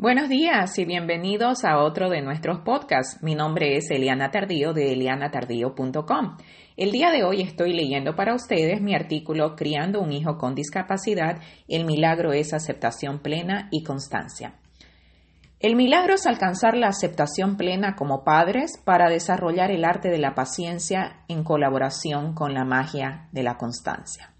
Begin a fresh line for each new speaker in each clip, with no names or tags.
Buenos días y bienvenidos a otro de nuestros podcasts. Mi nombre es Eliana Tardío de elianatardío.com. El día de hoy estoy leyendo para ustedes mi artículo Criando un hijo con discapacidad. El milagro es aceptación plena y constancia. El milagro es alcanzar la aceptación plena como padres para desarrollar el arte de la paciencia en colaboración con la magia de la constancia.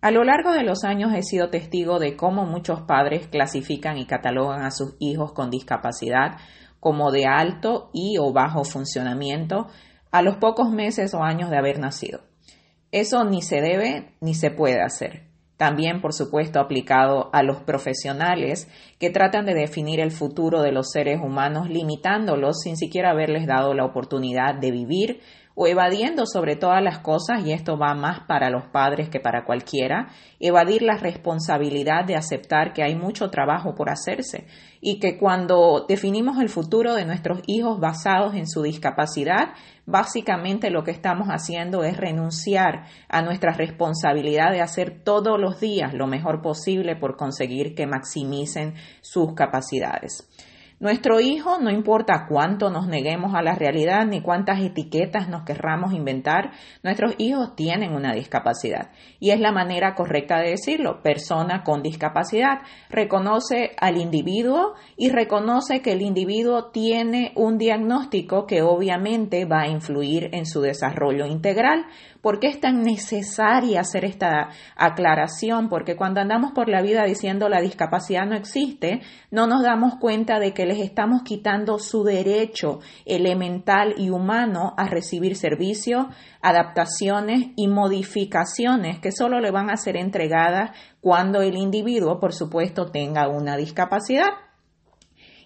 A lo largo de los años he sido testigo de cómo muchos padres clasifican y catalogan a sus hijos con discapacidad como de alto y o bajo funcionamiento a los pocos meses o años de haber nacido. Eso ni se debe ni se puede hacer. También, por supuesto, aplicado a los profesionales que tratan de definir el futuro de los seres humanos limitándolos sin siquiera haberles dado la oportunidad de vivir o evadiendo sobre todas las cosas, y esto va más para los padres que para cualquiera, evadir la responsabilidad de aceptar que hay mucho trabajo por hacerse y que cuando definimos el futuro de nuestros hijos basados en su discapacidad, básicamente lo que estamos haciendo es renunciar a nuestra responsabilidad de hacer todos los días lo mejor posible por conseguir que maximicen sus capacidades. Nuestro hijo, no importa cuánto nos neguemos a la realidad ni cuántas etiquetas nos querramos inventar, nuestros hijos tienen una discapacidad. Y es la manera correcta de decirlo. Persona con discapacidad reconoce al individuo y reconoce que el individuo tiene un diagnóstico que obviamente va a influir en su desarrollo integral. ¿Por qué es tan necesaria hacer esta aclaración? Porque cuando andamos por la vida diciendo la discapacidad no existe, no nos damos cuenta de que les estamos quitando su derecho elemental y humano a recibir servicios, adaptaciones y modificaciones que solo le van a ser entregadas cuando el individuo, por supuesto, tenga una discapacidad.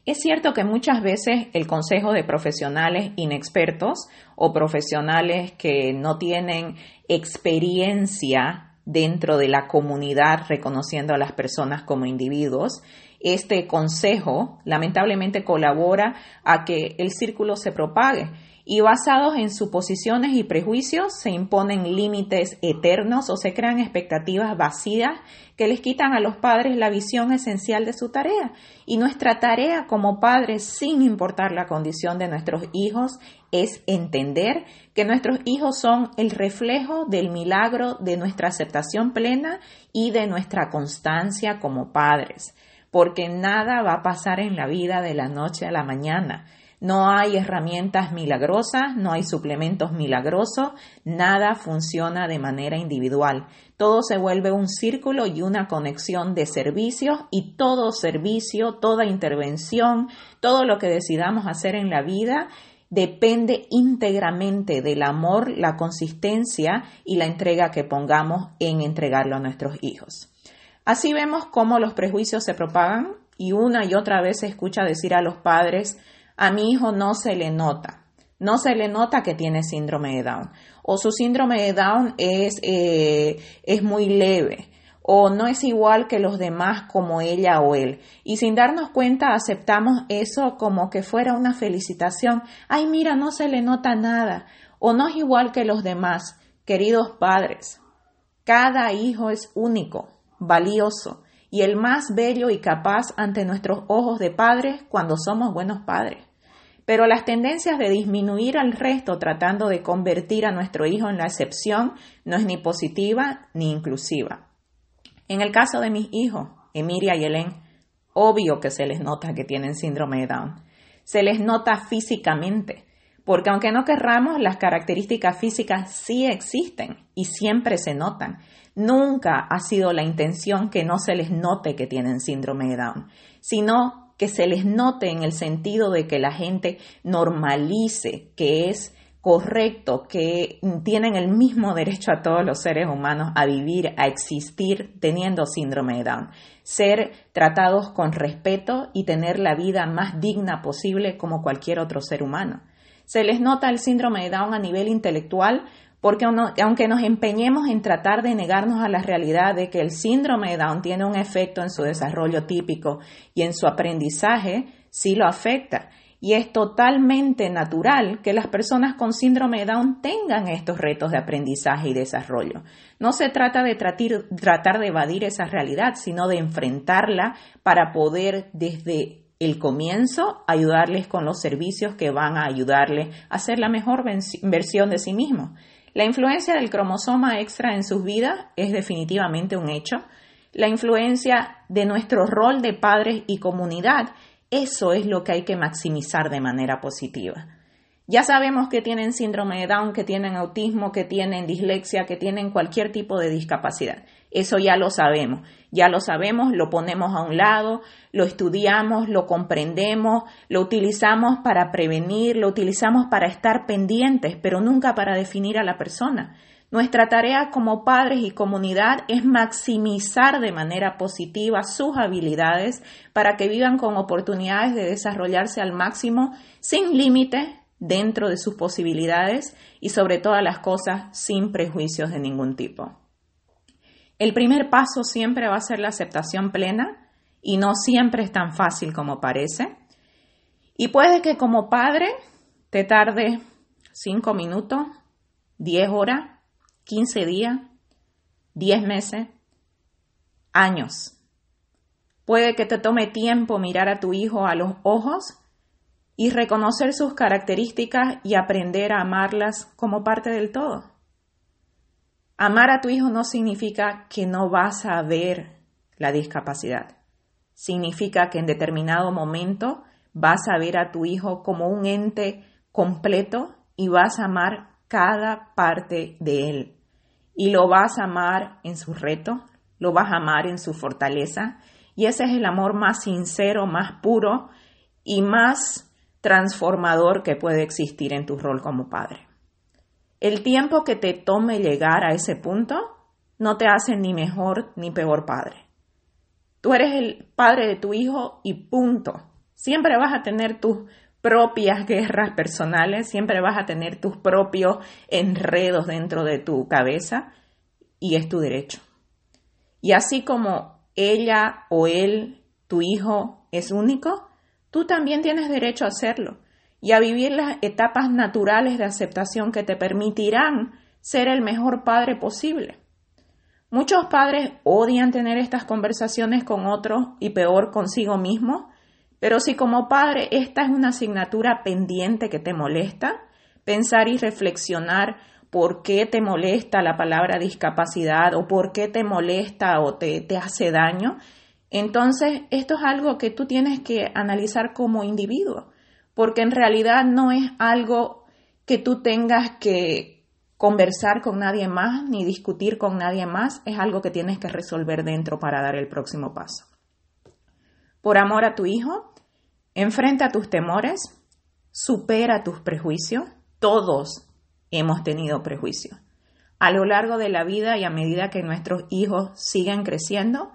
Es cierto que muchas veces el consejo de profesionales inexpertos o profesionales que no tienen experiencia dentro de la comunidad reconociendo a las personas como individuos, este consejo lamentablemente colabora a que el círculo se propague y basados en suposiciones y prejuicios se imponen límites eternos o se crean expectativas vacías que les quitan a los padres la visión esencial de su tarea. Y nuestra tarea como padres, sin importar la condición de nuestros hijos, es entender que nuestros hijos son el reflejo del milagro de nuestra aceptación plena y de nuestra constancia como padres, porque nada va a pasar en la vida de la noche a la mañana. No hay herramientas milagrosas, no hay suplementos milagrosos, nada funciona de manera individual. Todo se vuelve un círculo y una conexión de servicios y todo servicio, toda intervención, todo lo que decidamos hacer en la vida depende íntegramente del amor, la consistencia y la entrega que pongamos en entregarlo a nuestros hijos. Así vemos cómo los prejuicios se propagan y una y otra vez se escucha decir a los padres a mi hijo no se le nota, no se le nota que tiene síndrome de Down, o su síndrome de Down es, eh, es muy leve, o no es igual que los demás como ella o él. Y sin darnos cuenta aceptamos eso como que fuera una felicitación. Ay, mira, no se le nota nada. O no es igual que los demás. Queridos padres, cada hijo es único, valioso y el más bello y capaz ante nuestros ojos de padres cuando somos buenos padres. Pero las tendencias de disminuir al resto tratando de convertir a nuestro hijo en la excepción no es ni positiva ni inclusiva. En el caso de mis hijos, Emilia y Helen, obvio que se les nota que tienen síndrome de Down. Se les nota físicamente, porque aunque no querramos, las características físicas sí existen y siempre se notan. Nunca ha sido la intención que no se les note que tienen síndrome de Down, sino que se les note en el sentido de que la gente normalice que es correcto, que tienen el mismo derecho a todos los seres humanos a vivir, a existir teniendo síndrome de Down, ser tratados con respeto y tener la vida más digna posible como cualquier otro ser humano. Se les nota el síndrome de Down a nivel intelectual porque aunque nos empeñemos en tratar de negarnos a la realidad de que el síndrome de Down tiene un efecto en su desarrollo típico y en su aprendizaje, sí lo afecta. Y es totalmente natural que las personas con síndrome de Down tengan estos retos de aprendizaje y desarrollo. No se trata de tratar de evadir esa realidad, sino de enfrentarla para poder desde el comienzo, ayudarles con los servicios que van a ayudarle a ser la mejor versión de sí mismo. La influencia del cromosoma extra en sus vidas es definitivamente un hecho. La influencia de nuestro rol de padres y comunidad, eso es lo que hay que maximizar de manera positiva. Ya sabemos que tienen síndrome de Down, que tienen autismo, que tienen dislexia, que tienen cualquier tipo de discapacidad. Eso ya lo sabemos. Ya lo sabemos, lo ponemos a un lado, lo estudiamos, lo comprendemos, lo utilizamos para prevenir, lo utilizamos para estar pendientes, pero nunca para definir a la persona. Nuestra tarea como padres y comunidad es maximizar de manera positiva sus habilidades para que vivan con oportunidades de desarrollarse al máximo, sin límites, dentro de sus posibilidades y sobre todas las cosas sin prejuicios de ningún tipo. El primer paso siempre va a ser la aceptación plena y no siempre es tan fácil como parece. Y puede que como padre te tarde 5 minutos, 10 horas, 15 días, 10 meses, años. Puede que te tome tiempo mirar a tu hijo a los ojos y reconocer sus características y aprender a amarlas como parte del todo. Amar a tu hijo no significa que no vas a ver la discapacidad. Significa que en determinado momento vas a ver a tu hijo como un ente completo y vas a amar cada parte de él. Y lo vas a amar en su reto, lo vas a amar en su fortaleza. Y ese es el amor más sincero, más puro y más transformador que puede existir en tu rol como padre. El tiempo que te tome llegar a ese punto no te hace ni mejor ni peor padre. Tú eres el padre de tu hijo y punto. Siempre vas a tener tus propias guerras personales, siempre vas a tener tus propios enredos dentro de tu cabeza y es tu derecho. Y así como ella o él, tu hijo, es único, tú también tienes derecho a hacerlo y a vivir las etapas naturales de aceptación que te permitirán ser el mejor padre posible. Muchos padres odian tener estas conversaciones con otros y peor consigo mismo, pero si como padre esta es una asignatura pendiente que te molesta, pensar y reflexionar por qué te molesta la palabra discapacidad o por qué te molesta o te, te hace daño, entonces esto es algo que tú tienes que analizar como individuo porque en realidad no es algo que tú tengas que conversar con nadie más ni discutir con nadie más, es algo que tienes que resolver dentro para dar el próximo paso. Por amor a tu hijo, enfrenta tus temores, supera tus prejuicios, todos hemos tenido prejuicios. A lo largo de la vida y a medida que nuestros hijos siguen creciendo,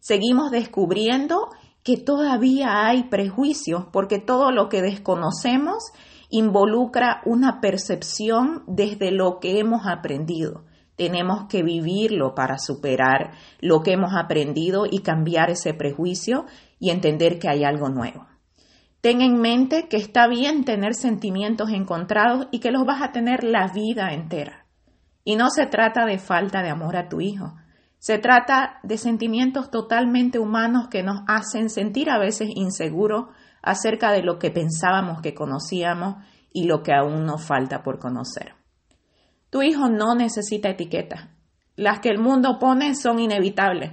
seguimos descubriendo que todavía hay prejuicios, porque todo lo que desconocemos involucra una percepción desde lo que hemos aprendido. Tenemos que vivirlo para superar lo que hemos aprendido y cambiar ese prejuicio y entender que hay algo nuevo. Ten en mente que está bien tener sentimientos encontrados y que los vas a tener la vida entera. Y no se trata de falta de amor a tu hijo, se trata de sentimientos totalmente humanos que nos hacen sentir a veces inseguros acerca de lo que pensábamos que conocíamos y lo que aún nos falta por conocer. Tu hijo no necesita etiquetas. Las que el mundo pone son inevitables.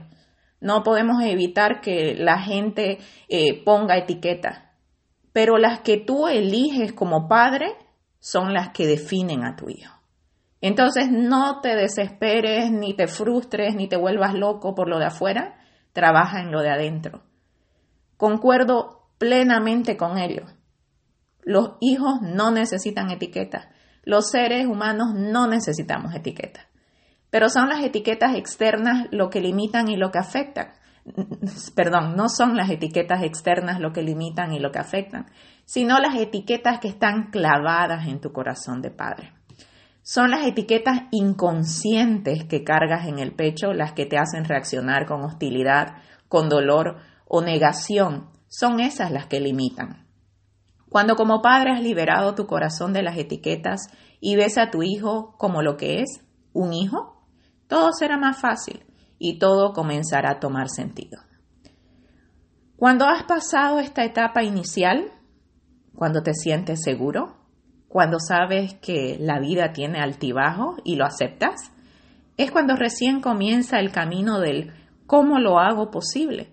No podemos evitar que la gente eh, ponga etiquetas. Pero las que tú eliges como padre son las que definen a tu hijo. Entonces no te desesperes, ni te frustres, ni te vuelvas loco por lo de afuera, trabaja en lo de adentro. Concuerdo plenamente con ello. Los hijos no necesitan etiquetas. Los seres humanos no necesitamos etiquetas. Pero son las etiquetas externas lo que limitan y lo que afectan. Perdón, no son las etiquetas externas lo que limitan y lo que afectan, sino las etiquetas que están clavadas en tu corazón de padre. Son las etiquetas inconscientes que cargas en el pecho las que te hacen reaccionar con hostilidad, con dolor o negación. Son esas las que limitan. Cuando como padre has liberado tu corazón de las etiquetas y ves a tu hijo como lo que es, un hijo, todo será más fácil y todo comenzará a tomar sentido. Cuando has pasado esta etapa inicial, cuando te sientes seguro, cuando sabes que la vida tiene altibajo y lo aceptas, es cuando recién comienza el camino del cómo lo hago posible.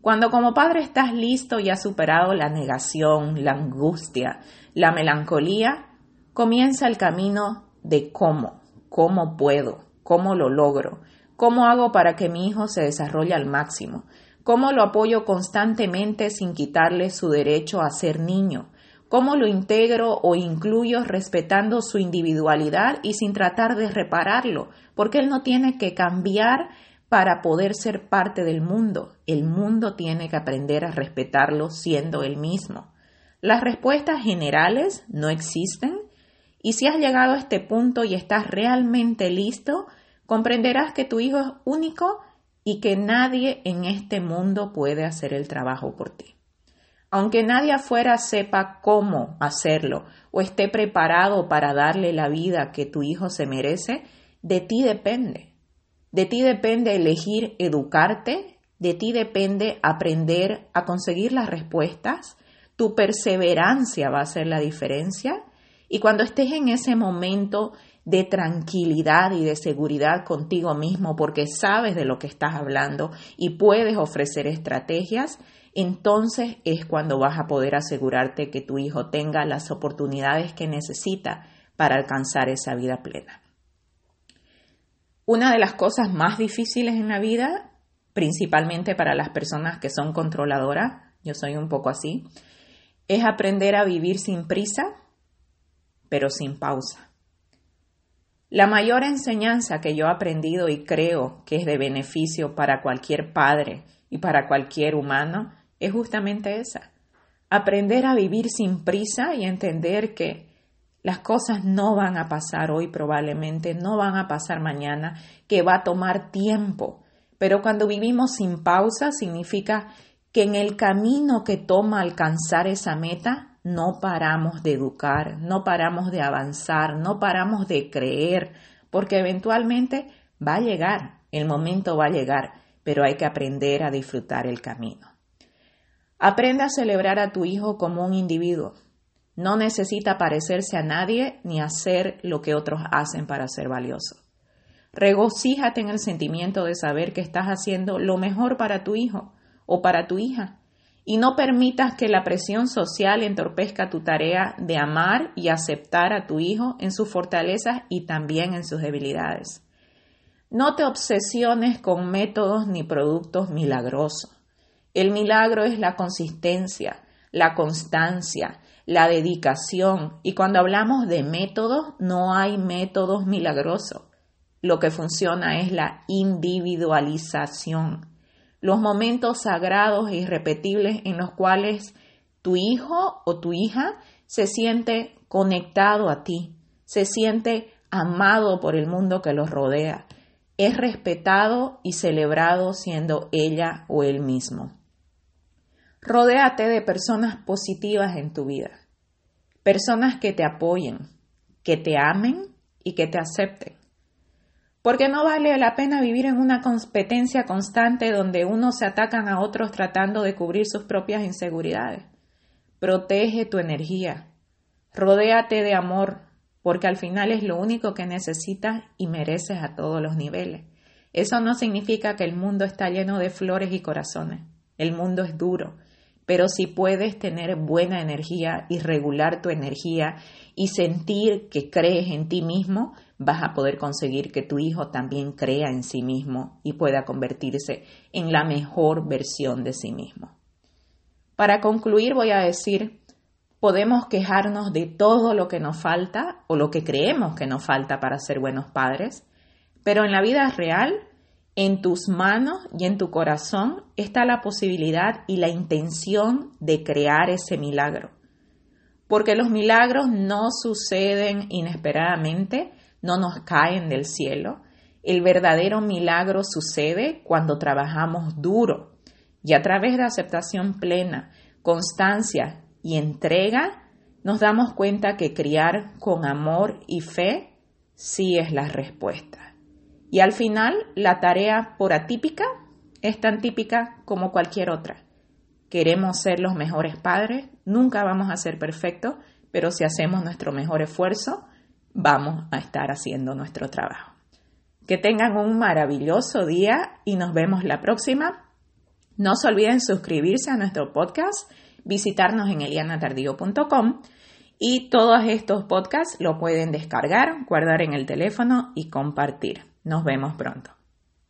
Cuando como padre estás listo y has superado la negación, la angustia, la melancolía, comienza el camino de cómo, cómo puedo, cómo lo logro, cómo hago para que mi hijo se desarrolle al máximo, cómo lo apoyo constantemente sin quitarle su derecho a ser niño, cómo lo integro o incluyo respetando su individualidad y sin tratar de repararlo, porque él no tiene que cambiar para poder ser parte del mundo. El mundo tiene que aprender a respetarlo siendo el mismo. Las respuestas generales no existen y si has llegado a este punto y estás realmente listo, comprenderás que tu hijo es único y que nadie en este mundo puede hacer el trabajo por ti. Aunque nadie afuera sepa cómo hacerlo o esté preparado para darle la vida que tu hijo se merece, de ti depende. De ti depende elegir educarte, de ti depende aprender a conseguir las respuestas, tu perseverancia va a ser la diferencia y cuando estés en ese momento de tranquilidad y de seguridad contigo mismo porque sabes de lo que estás hablando y puedes ofrecer estrategias, entonces es cuando vas a poder asegurarte que tu hijo tenga las oportunidades que necesita para alcanzar esa vida plena. Una de las cosas más difíciles en la vida, principalmente para las personas que son controladoras, yo soy un poco así, es aprender a vivir sin prisa, pero sin pausa. La mayor enseñanza que yo he aprendido y creo que es de beneficio para cualquier padre y para cualquier humano es justamente esa. Aprender a vivir sin prisa y entender que las cosas no van a pasar hoy probablemente, no van a pasar mañana, que va a tomar tiempo. Pero cuando vivimos sin pausa significa que en el camino que toma alcanzar esa meta no paramos de educar, no paramos de avanzar, no paramos de creer, porque eventualmente va a llegar, el momento va a llegar, pero hay que aprender a disfrutar el camino. Aprende a celebrar a tu hijo como un individuo, no necesita parecerse a nadie ni hacer lo que otros hacen para ser valioso. Regocíjate en el sentimiento de saber que estás haciendo lo mejor para tu hijo o para tu hija y no permitas que la presión social entorpezca tu tarea de amar y aceptar a tu hijo en sus fortalezas y también en sus debilidades. No te obsesiones con métodos ni productos milagrosos. El milagro es la consistencia, la constancia, la dedicación. Y cuando hablamos de métodos, no hay métodos milagrosos. Lo que funciona es la individualización. Los momentos sagrados e irrepetibles en los cuales tu hijo o tu hija se siente conectado a ti, se siente amado por el mundo que los rodea, es respetado y celebrado siendo ella o él mismo. Rodéate de personas positivas en tu vida, personas que te apoyen, que te amen y que te acepten. Porque no vale la pena vivir en una competencia constante donde unos se atacan a otros tratando de cubrir sus propias inseguridades. Protege tu energía, rodéate de amor, porque al final es lo único que necesitas y mereces a todos los niveles. Eso no significa que el mundo está lleno de flores y corazones. El mundo es duro pero si puedes tener buena energía y regular tu energía y sentir que crees en ti mismo, vas a poder conseguir que tu hijo también crea en sí mismo y pueda convertirse en la mejor versión de sí mismo. Para concluir voy a decir, podemos quejarnos de todo lo que nos falta o lo que creemos que nos falta para ser buenos padres, pero en la vida real en tus manos y en tu corazón está la posibilidad y la intención de crear ese milagro. Porque los milagros no suceden inesperadamente, no nos caen del cielo. El verdadero milagro sucede cuando trabajamos duro y a través de aceptación plena, constancia y entrega, nos damos cuenta que criar con amor y fe sí es la respuesta. Y al final, la tarea por atípica es tan típica como cualquier otra. queremos ser los mejores padres, nunca vamos a ser perfectos, pero si hacemos nuestro mejor esfuerzo, vamos a estar haciendo nuestro trabajo. Que tengan un maravilloso día y nos vemos la próxima. No se olviden suscribirse a nuestro podcast, visitarnos en elianatardío.com y todos estos podcasts lo pueden descargar, guardar en el teléfono y compartir. Nos vemos pronto.